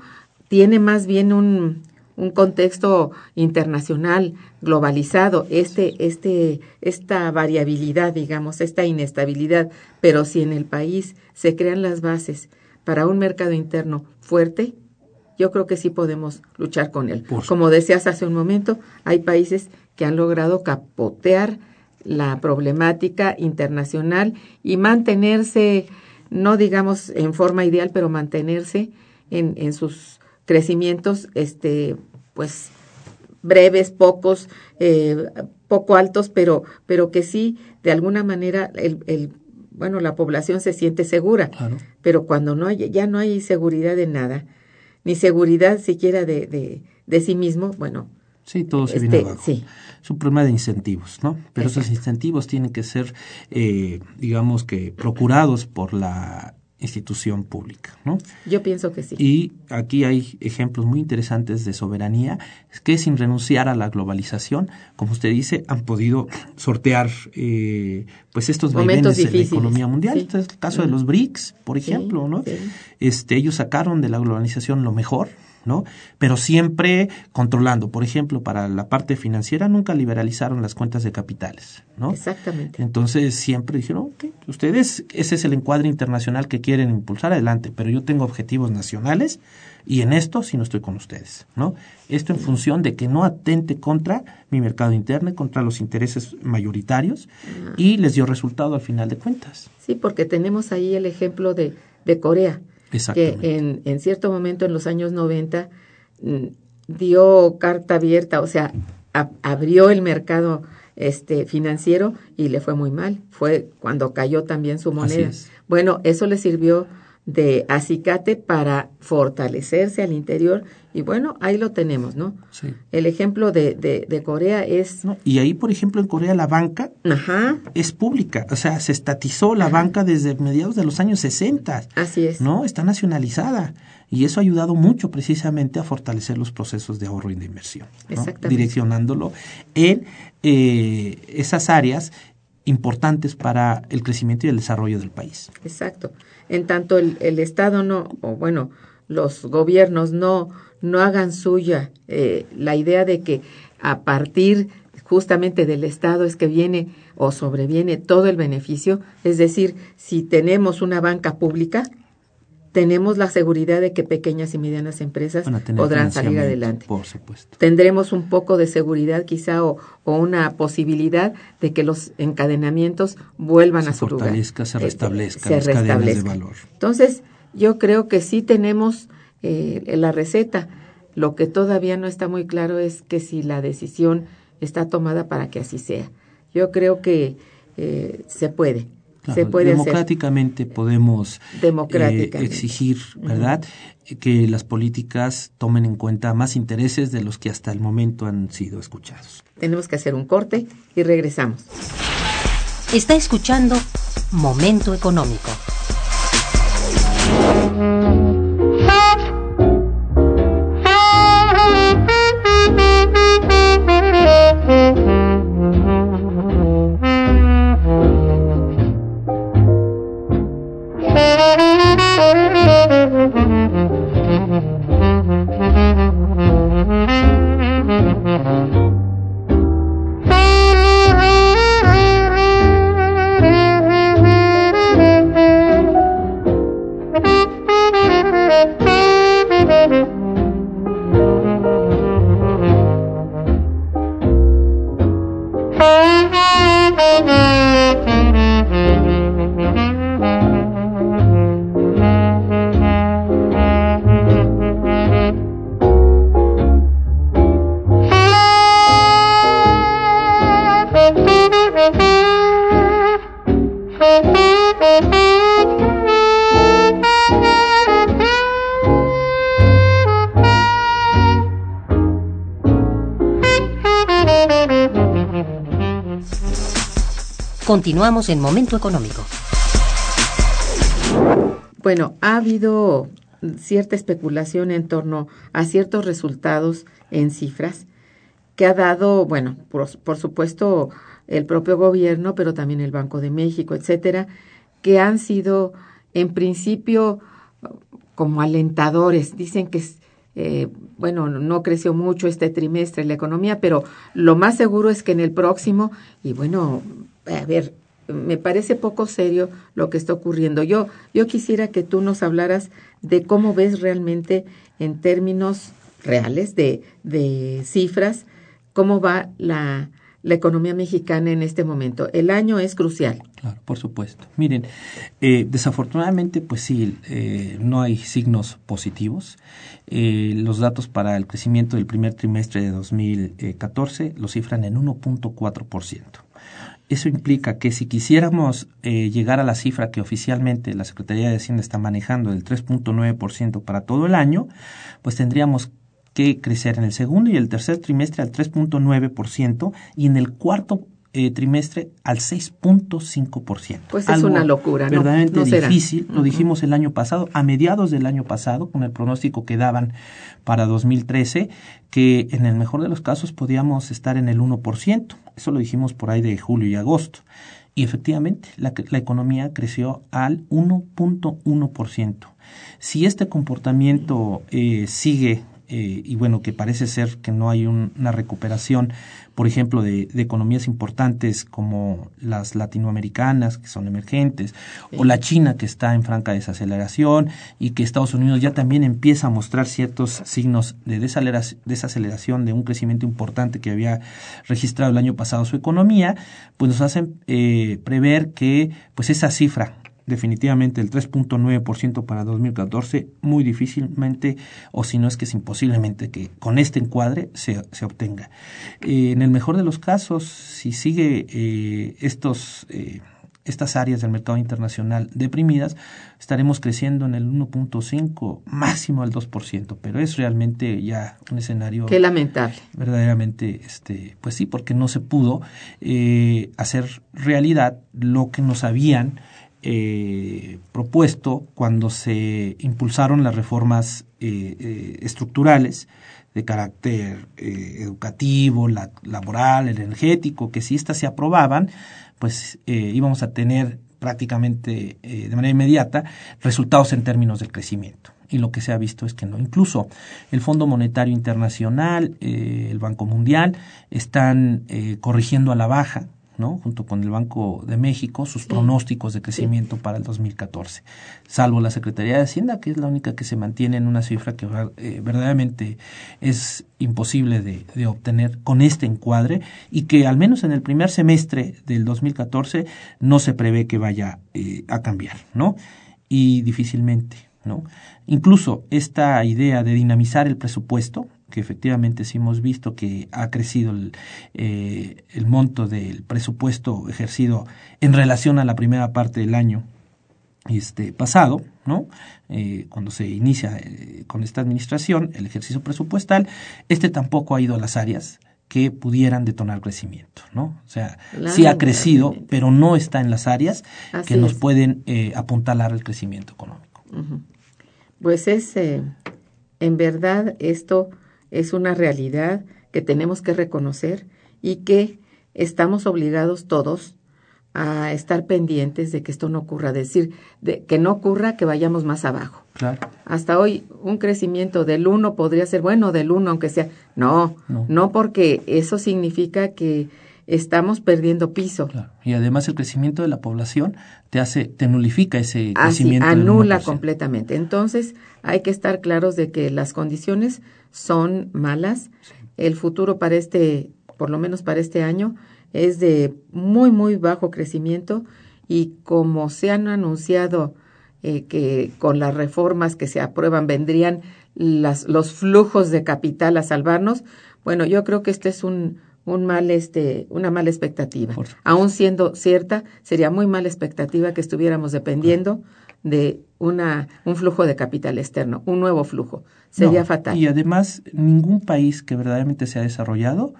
[SPEAKER 1] tiene más bien un, un contexto internacional, globalizado, este, este, esta variabilidad, digamos, esta inestabilidad. Pero si en el país se crean las bases para un mercado interno fuerte, yo creo que sí podemos luchar con él. Como decías hace un momento, hay países que han logrado capotear la problemática internacional y mantenerse, no digamos en forma ideal, pero mantenerse en, en sus crecimientos, este, pues breves, pocos, eh, poco altos, pero, pero que sí, de alguna manera, el, el bueno, la población se siente segura. Pero cuando no hay, ya no hay seguridad de nada, ni seguridad siquiera de, de, de sí mismo, bueno.
[SPEAKER 2] Sí, todo se viene este, abajo. Sí. Es un problema de incentivos, ¿no? Pero esos incentivos tienen que ser, eh, digamos que, procurados por la institución pública, ¿no?
[SPEAKER 1] Yo pienso que sí.
[SPEAKER 2] Y aquí hay ejemplos muy interesantes de soberanía que sin renunciar a la globalización, como usted dice, han podido sortear eh, pues estos
[SPEAKER 1] momentos
[SPEAKER 2] en la economía mundial. Este es el caso de los BRICS, por ejemplo, ¿no? Este, ellos sacaron de la globalización lo mejor, ¿no? Pero siempre controlando. Por ejemplo, para la parte financiera nunca liberalizaron las cuentas de capitales, ¿no?
[SPEAKER 1] Exactamente.
[SPEAKER 2] Entonces siempre dijeron, ok, ustedes, ese es el encuadre internacional que quieren impulsar adelante, pero yo tengo objetivos nacionales y en esto sí no estoy con ustedes, ¿no? Esto en función de que no atente contra mi mercado interno, contra los intereses mayoritarios ah. y les dio resultado al final de cuentas.
[SPEAKER 1] Sí, porque tenemos ahí el ejemplo de, de Corea que en, en, cierto momento en los años 90 mm, dio carta abierta, o sea, abrió el mercado este financiero y le fue muy mal. Fue cuando cayó también su moneda. Bueno, eso le sirvió de acicate para fortalecerse al interior y bueno, ahí lo tenemos, ¿no? Sí. El ejemplo de, de, de Corea es...
[SPEAKER 2] y ahí, por ejemplo, en Corea la banca
[SPEAKER 1] Ajá.
[SPEAKER 2] es pública, o sea, se estatizó la banca desde mediados de los años 60.
[SPEAKER 1] Así es.
[SPEAKER 2] ¿No? Está nacionalizada. Y eso ha ayudado mucho precisamente a fortalecer los procesos de ahorro y de inversión, direccionándolo en eh, esas áreas importantes para el crecimiento y el desarrollo del país.
[SPEAKER 1] Exacto. En tanto el, el Estado no, o bueno, los gobiernos no no hagan suya eh, la idea de que a partir justamente del Estado es que viene o sobreviene todo el beneficio. Es decir, si tenemos una banca pública, tenemos la seguridad de que pequeñas y medianas empresas podrán salir adelante.
[SPEAKER 2] Por supuesto.
[SPEAKER 1] Tendremos un poco de seguridad quizá o, una posibilidad de que los encadenamientos vuelvan a su lugar.
[SPEAKER 2] Se se restablezcan las cadenas de valor.
[SPEAKER 1] Entonces, yo creo que sí tenemos eh, la receta. Lo que todavía no está muy claro es que si la decisión está tomada para que así sea. Yo creo que eh, se puede. Se puede
[SPEAKER 2] democráticamente podemos eh, exigir, ¿verdad?, que las políticas tomen en cuenta más intereses de los que hasta el momento han sido escuchados.
[SPEAKER 1] Tenemos que hacer un corte y regresamos.
[SPEAKER 3] Está escuchando Momento Económico. Continuamos en Momento Económico.
[SPEAKER 1] Bueno, ha habido cierta especulación en torno a ciertos resultados en cifras que ha dado, bueno, por, supuesto el propio gobierno, pero también el Banco de México, etcétera, que han sido en principio como alentadores. Dicen que, eh, bueno, no creció mucho este trimestre la economía, pero lo más seguro es que en el próximo, y bueno, a ver, me parece poco serio lo que está ocurriendo. Yo, yo quisiera que tú nos hablaras de cómo ves realmente en términos reales de, de cifras, cómo va la, la economía mexicana en este momento. El año es crucial.
[SPEAKER 2] Claro, por supuesto. Miren, eh, desafortunadamente, pues sí, eh, no hay signos positivos. Eh, los datos para el crecimiento del primer trimestre de 2014 lo cifran en 1.4%. Eso implica que si quisiéramos llegar a la cifra que oficialmente la Secretaría de Hacienda está manejando del 3.9% para todo el año, pues tendríamos que crecer en el segundo y el tercer trimestre al 3.9% y en el cuarto eh, trimestre al 6.5%.
[SPEAKER 1] Pues es una locura,
[SPEAKER 2] ¿no? Verdaderamente difícil, lo dijimos el año pasado, a mediados del año pasado, con el pronóstico que daban para 2013, que en el mejor de los casos podíamos estar en el 1%. Eso lo dijimos por ahí de julio y agosto. Y efectivamente, la, la economía creció al 1.1%. Si este comportamiento eh, sigue eh, y bueno, que parece ser que no hay una recuperación, por ejemplo, de, economías importantes como las latinoamericanas, que son emergentes, o la China, que está en franca desaceleración, y que Estados Unidos ya también empieza a mostrar ciertos signos de desaceleración, de un crecimiento importante que había registrado el año pasado su economía, pues nos hacen eh, prever que pues esa cifra definitivamente el 3.9% para 2014, muy difícilmente, o si no es que es imposiblemente que con este encuadre se, se obtenga. Eh, en el mejor de los casos, si sigue eh, estos... Eh, estas áreas del mercado internacional deprimidas, estaremos creciendo en el 1.5, máximo al 2%, pero es realmente ya un escenario...
[SPEAKER 1] Qué lamentable.
[SPEAKER 2] Verdaderamente, este, pues sí, porque no se pudo hacer realidad lo que nos habían eh, propuesto cuando se impulsaron las reformas eh, eh, estructurales de carácter educativo, laboral, energético, que si éstas se aprobaban, pues íbamos a tener prácticamente de manera inmediata resultados en términos del crecimiento. Y lo que se ha visto es que no. Incluso el Fondo Monetario Internacional, el Banco Mundial, están corrigiendo a la baja ¿no? junto con el Banco de México, sus pronósticos de crecimiento para el 2014, salvo la Secretaría de Hacienda, que es la única que se mantiene en una cifra que eh, verdaderamente es imposible de, obtener con este encuadre y que al menos en el primer semestre del 2014 no se prevé que vaya eh, a cambiar, ¿no? Y difícilmente, ¿no? Incluso esta idea de dinamizar el presupuesto, que efectivamente sí hemos visto que ha crecido el, eh, el monto del presupuesto ejercido en relación a la primera parte del año este pasado, ¿no? Eh, cuando se inicia eh, con esta administración el ejercicio presupuestal, este tampoco ha ido a las áreas que pudieran detonar crecimiento, ¿no? O sea, sí ha crecido, pero no está en las áreas que nos pueden eh, apuntalar el crecimiento económico.
[SPEAKER 1] Pues es, en verdad, esto es una realidad que tenemos que reconocer y que estamos obligados todos a estar pendientes de que esto no ocurra, decir, de que no ocurra que vayamos más abajo. Hasta hoy un crecimiento del 1 podría ser bueno, del 1 aunque sea. No, no, porque eso significa que estamos perdiendo piso.
[SPEAKER 2] Y además el crecimiento de la población te hace, te nulifica ese crecimiento.
[SPEAKER 1] anula completamente. Entonces hay que estar claros de que las condiciones son malas. El futuro para este, por lo menos para este año, es de muy, muy bajo crecimiento y como se han anunciado eh, que con las reformas que se aprueban vendrían las, los flujos de capital a salvarnos, bueno, yo creo que este es un, un mal este una mala expectativa. Aún siendo cierta, sería muy mala expectativa que estuviéramos dependiendo de una un flujo de capital externo, un nuevo flujo. Sería fatal.
[SPEAKER 2] Y además, ningún país que verdaderamente se ha desarrollado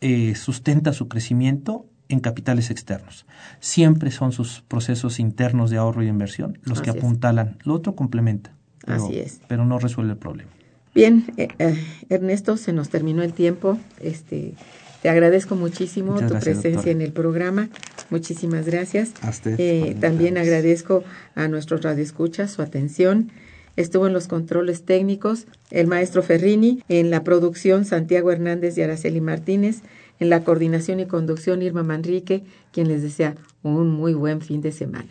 [SPEAKER 2] eh, sustenta su crecimiento en capitales externos. Siempre son sus procesos internos de ahorro y inversión los que apuntalan. Lo otro complementa, pero, Así es. pero no resuelve el problema.
[SPEAKER 1] Bien, eh, eh, Ernesto, se nos terminó el tiempo. Este, te agradezco muchísimo tu presencia en el programa. Muchísimas gracias. también agradezco a nuestros radioescuchas su atención. Estuvo en los controles técnicos el maestro Ferrini, en la producción Santiago Hernández y Araceli Martínez, en la coordinación y conducción Irma Manrique, quien les desea un muy buen fin de semana.